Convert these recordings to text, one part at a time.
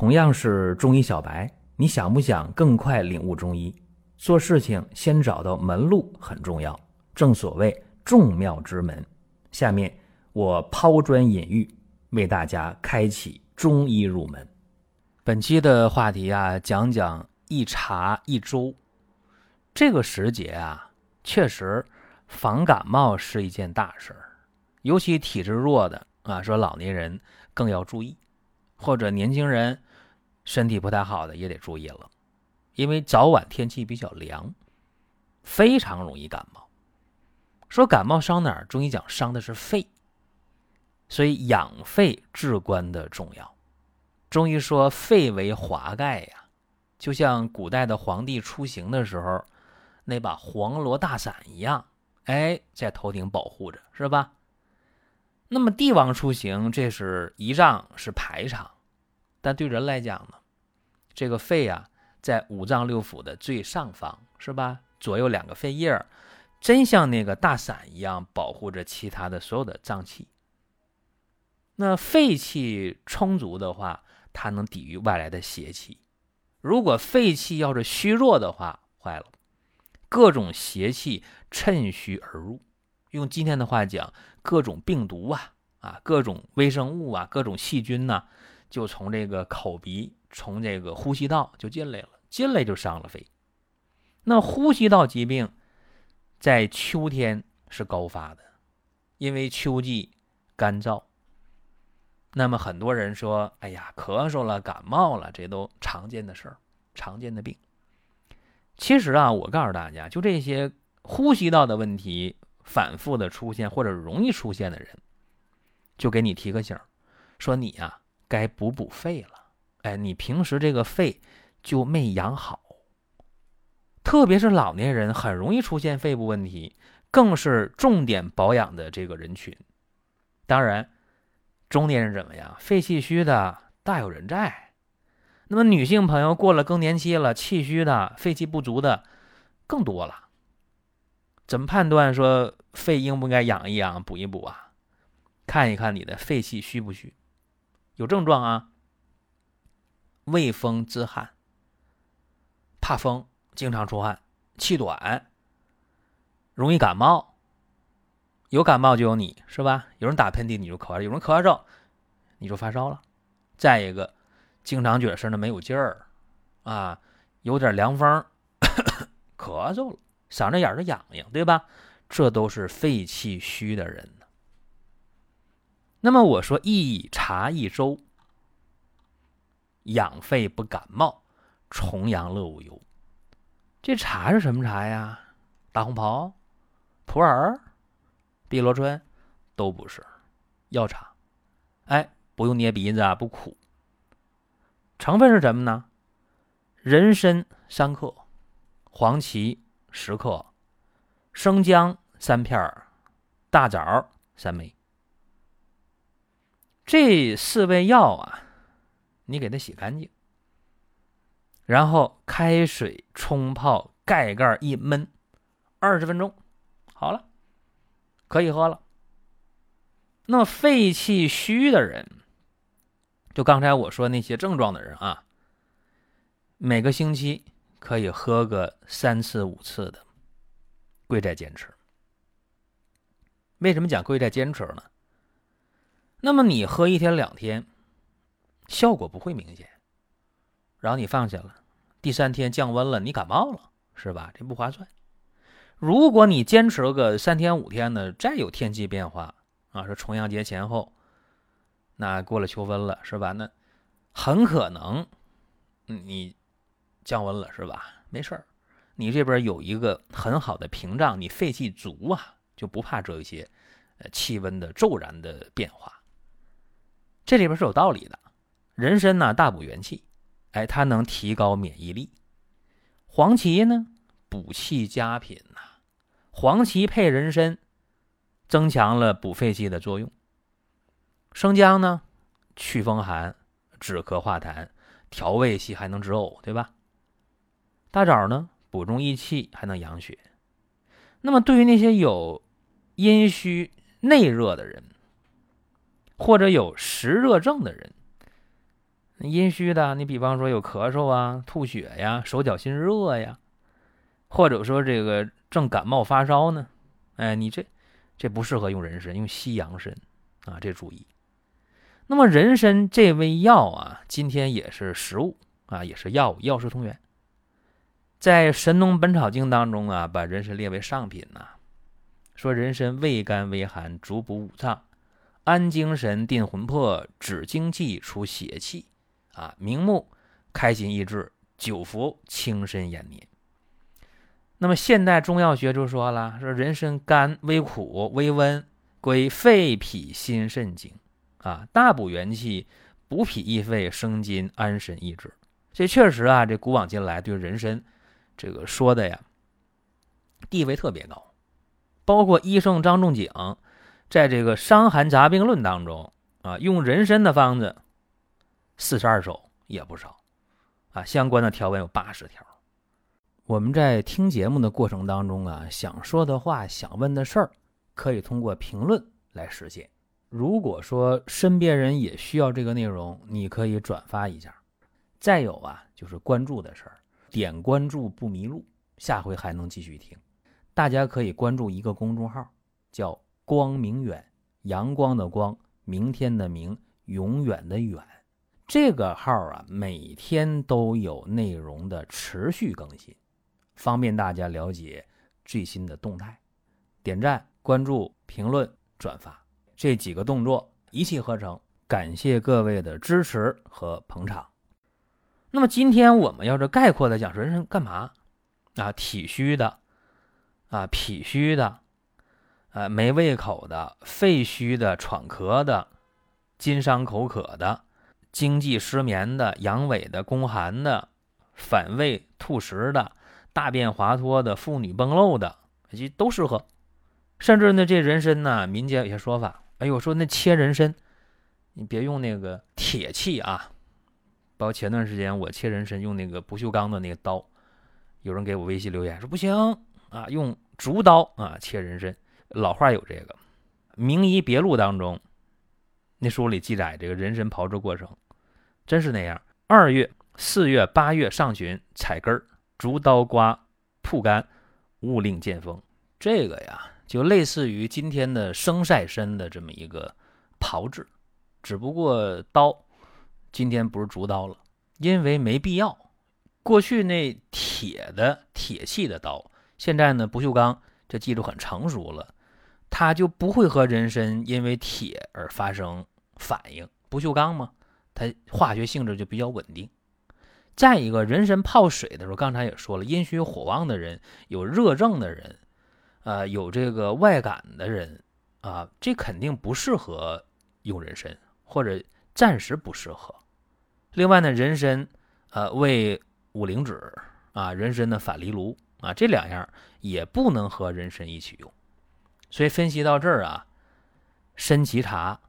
同样是中医小白，你想不想更快领悟中医？做事情先找到门路很重要，正所谓众妙之门。下面我抛砖引玉，为大家开启中医入门。本期的话题啊，讲讲一茶一粥。这个时节啊，确实防感冒是一件大事儿，尤其体质弱的啊，说老年人更要注意，或者年轻人身体不太好的也得注意了。因为早晚天气比较凉，非常容易感冒。说感冒伤哪儿？中医讲伤的是肺，所以养肺至关的重要。中医说肺为华盖呀，就像古代的皇帝出行的时候那把黄罗大伞一样，哎，在头顶保护着，是吧？那么帝王出行，这是仪仗，是排场，但对人来讲呢，这个肺啊。在五脏六腑的最上方，是吧？左右两个肺叶，真像那个大伞一样保护着其他的所有的脏器。那肺气充足的话，它能抵御外来的邪气；如果肺气要是虚弱的话，坏了，各种邪气趁虚而入。用今天的话讲，各种病毒啊，啊，各种微生物啊，各种细菌呐，就从这个口鼻。从这个呼吸道就进来了，进来就伤了肺。那呼吸道疾病在秋天是高发的，因为秋季干燥。那么很多人说：“哎呀，咳嗽了，感冒了，这都常见的事儿，常见的病。”其实啊，我告诉大家，就这些呼吸道的问题反复的出现或者容易出现的人，就给你提个醒，说你呀该补补肺了。哎，你平时这个肺就没养好，特别是老年人很容易出现肺部问题，更是重点保养的这个人群。当然，中年人怎么样？肺气虚的大有人在。那么女性朋友过了更年期了，气虚的、肺气不足的更多了。怎么判断说肺应不应该养一养、补一补啊？看一看你的肺气虚不虚，有症状啊？畏风自汗，怕风，经常出汗，气短，容易感冒。有感冒就有你是吧？有人打喷嚏你就咳；有人咳嗽你就发烧了。再一个，经常觉得身上没有劲儿啊，有点凉风，咳嗽了，嗓子眼儿痒痒，对吧？这都是肺气虚的人。那么我说一茶一粥。养肺不感冒，重阳乐无忧。这茶是什么茶呀？大红袍、普洱、碧螺春都不是药茶。哎，不用捏鼻子啊，不苦。成分是什么呢？人参三克，黄芪十克，生姜三片大枣三枚。这四味药啊。你给它洗干净，然后开水冲泡，盖盖一焖，二十分钟，好了，可以喝了。那么肺气虚的人，就刚才我说那些症状的人啊，每个星期可以喝个三次五次的，贵在坚持。为什么讲贵在坚持呢？那么你喝一天两天。效果不会明显，然后你放下了，第三天降温了，你感冒了，是吧？这不划算。如果你坚持个三天五天呢，再有天气变化啊，说重阳节前后，那过了秋分了，是吧？那很可能你降温了，是吧？没事儿，你这边有一个很好的屏障，你肺气足啊，就不怕这些呃气温的骤然的变化。这里边是有道理的。人参呢，大补元气，哎，它能提高免疫力。黄芪呢，补气佳品呐。黄芪配人参，增强了补肺气的作用。生姜呢，祛风寒、止咳化痰、调胃气，还能止呕，对吧？大枣呢，补中益气，还能养血。那么，对于那些有阴虚内热的人，或者有实热症的人，阴虚的，你比方说有咳嗽啊、吐血呀、手脚心热呀，或者说这个正感冒发烧呢，哎，你这这不适合用人参，用西洋参啊，这注意。那么人参这味药啊，今天也是食物啊，也是药物，药食同源。在《神农本草经》当中啊，把人参列为上品呐，说人参味甘微寒，主补五脏，安精神，定魂魄，止精气，除邪气。啊，明目，开心益智，久服轻身延年。那么现代中药学就说了，说人参甘微苦微温，归肺脾心肾经，啊，大补元气，补脾益肺，生津安神益智。这确实啊，这古往今来对人参这个说的呀，地位特别高。包括医圣张仲景在这个《伤寒杂病论》当中啊，用人参的方子。四十二首也不少，啊，相关的条文有八十条。我们在听节目的过程当中啊，想说的话、想问的事儿，可以通过评论来实现。如果说身边人也需要这个内容，你可以转发一下。再有啊，就是关注的事儿，点关注不迷路，下回还能继续听。大家可以关注一个公众号，叫“光明远”，阳光的光，明天的明，永远的远。这个号啊，每天都有内容的持续更新，方便大家了解最新的动态。点赞、关注、评论、转发这几个动作一气呵成，感谢各位的支持和捧场。那么今天我们要是概括的讲，人参干嘛？啊，体虚的，啊，脾虚的，啊，没胃口的，肺虚的，喘咳的，津伤口渴的。经济失眠的、阳痿的、宫寒的、反胃吐食的、大便滑脱的、妇女崩漏的，其实都适合。甚至呢，这人参呢，民间有些说法，哎呦，说那切人参，你别用那个铁器啊。包括前段时间我切人参用那个不锈钢的那个刀，有人给我微信留言说不行啊，用竹刀啊切人参。老话有这个，《名医别录》当中。那书里记载这个人参炮制过程，真是那样。二月、四月、八月上旬采根儿，竹刀刮，铺干，勿令见风。这个呀，就类似于今天的生晒参的这么一个炮制，只不过刀今天不是竹刀了，因为没必要。过去那铁的铁器的刀，现在呢不锈钢，这技术很成熟了。它就不会和人参因为铁而发生反应，不锈钢嘛，它化学性质就比较稳定。再一个人参泡水的时候，刚才也说了，阴虚火旺的人，有热症的人，呃，有这个外感的人啊，这肯定不适合用人参，或者暂时不适合。另外呢，人参呃为五灵脂啊，人参的反藜芦啊，这两样也不能和人参一起用。所以分析到这儿啊，参芪茶，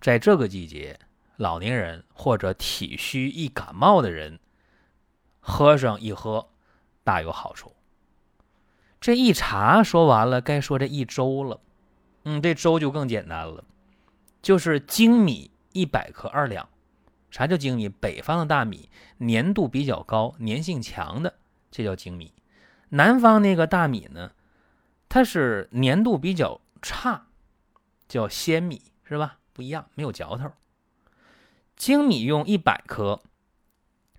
在这个季节，老年人或者体虚易感冒的人，喝上一喝，大有好处。这一茶说完了，该说这一粥了。嗯，这粥就更简单了，就是精米一百克二两。啥叫精米？北方的大米粘度比较高，粘性强的，这叫精米。南方那个大米呢？它是粘度比较差，叫鲜米是吧？不一样，没有嚼头。精米用一百克，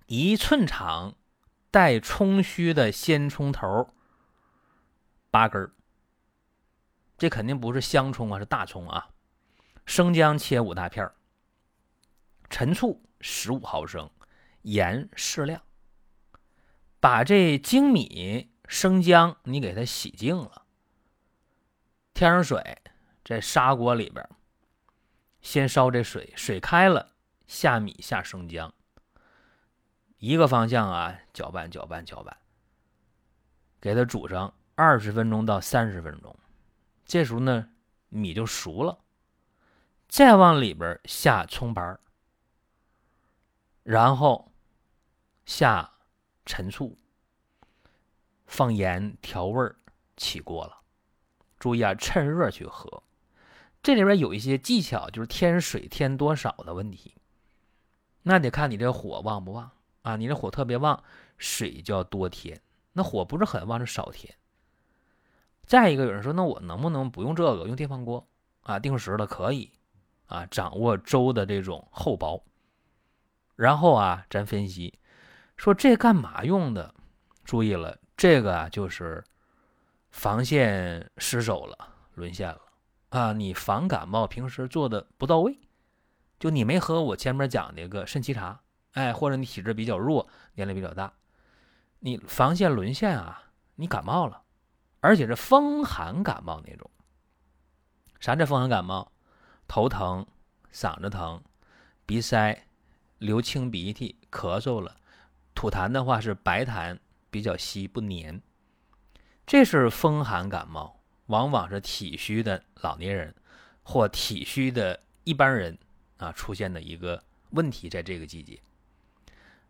一寸长，带葱须的鲜葱头八根这肯定不是香葱啊，是大葱啊。生姜切五大片陈醋十五毫升，盐适量。把这精米、生姜你给它洗净了。添上水，在砂锅里边，先烧这水，水开了，下米下生姜，一个方向啊，搅拌搅拌搅拌，给它煮上二十分钟到三十分钟，这时候呢，米就熟了，再往里边下葱白然后下陈醋，放盐调味，起锅了。注意啊，趁热去喝。这里边有一些技巧，就是添水添多少的问题。那得看你这火旺不旺啊。你这火特别旺，水就要多添；那火不是很旺，就少添。再一个，有人说，那我能不能不用这个，用电饭锅啊？定时的可以啊，掌握粥的这种厚薄。然后啊，咱分析说这干嘛用的？注意了，这个啊就是防线失守了，沦陷了啊！你防感冒平时做的不到位，就你没喝我前面讲那个肾气茶，哎，或者你体质比较弱，年龄比较大，你防线沦陷啊，你感冒了。而且是风寒感冒那种。啥叫风寒感冒？头疼、嗓子疼、鼻塞、流清鼻涕、咳嗽了。吐痰的话是白痰，比较稀不粘。这是风寒感冒，往往是体虚的老年人或体虚的一般人啊出现的一个问题，在这个季节。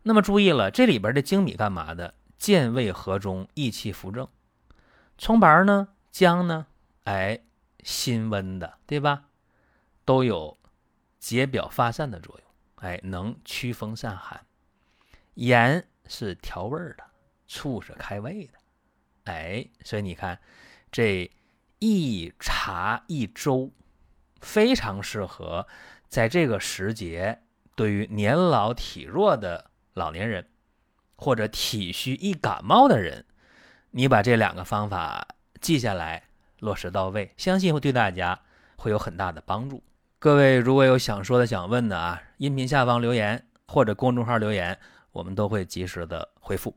那么注意了，这里边的粳米干嘛的？健胃和中，益气扶正。葱白呢，姜呢，哎，辛温的，对吧？都有解表发散的作用，哎，能驱风散寒。盐是调味的，醋是开胃的，哎，所以你看，这一茶一粥，非常适合在这个时节，对于年老体弱的老年人，或者体虚易感冒的人。你把这两个方法记下来，落实到位，相信会对大家会有很大的帮助。各位如果有想说的、想问的啊，音频下方留言或者公众号留言，我们都会及时的回复。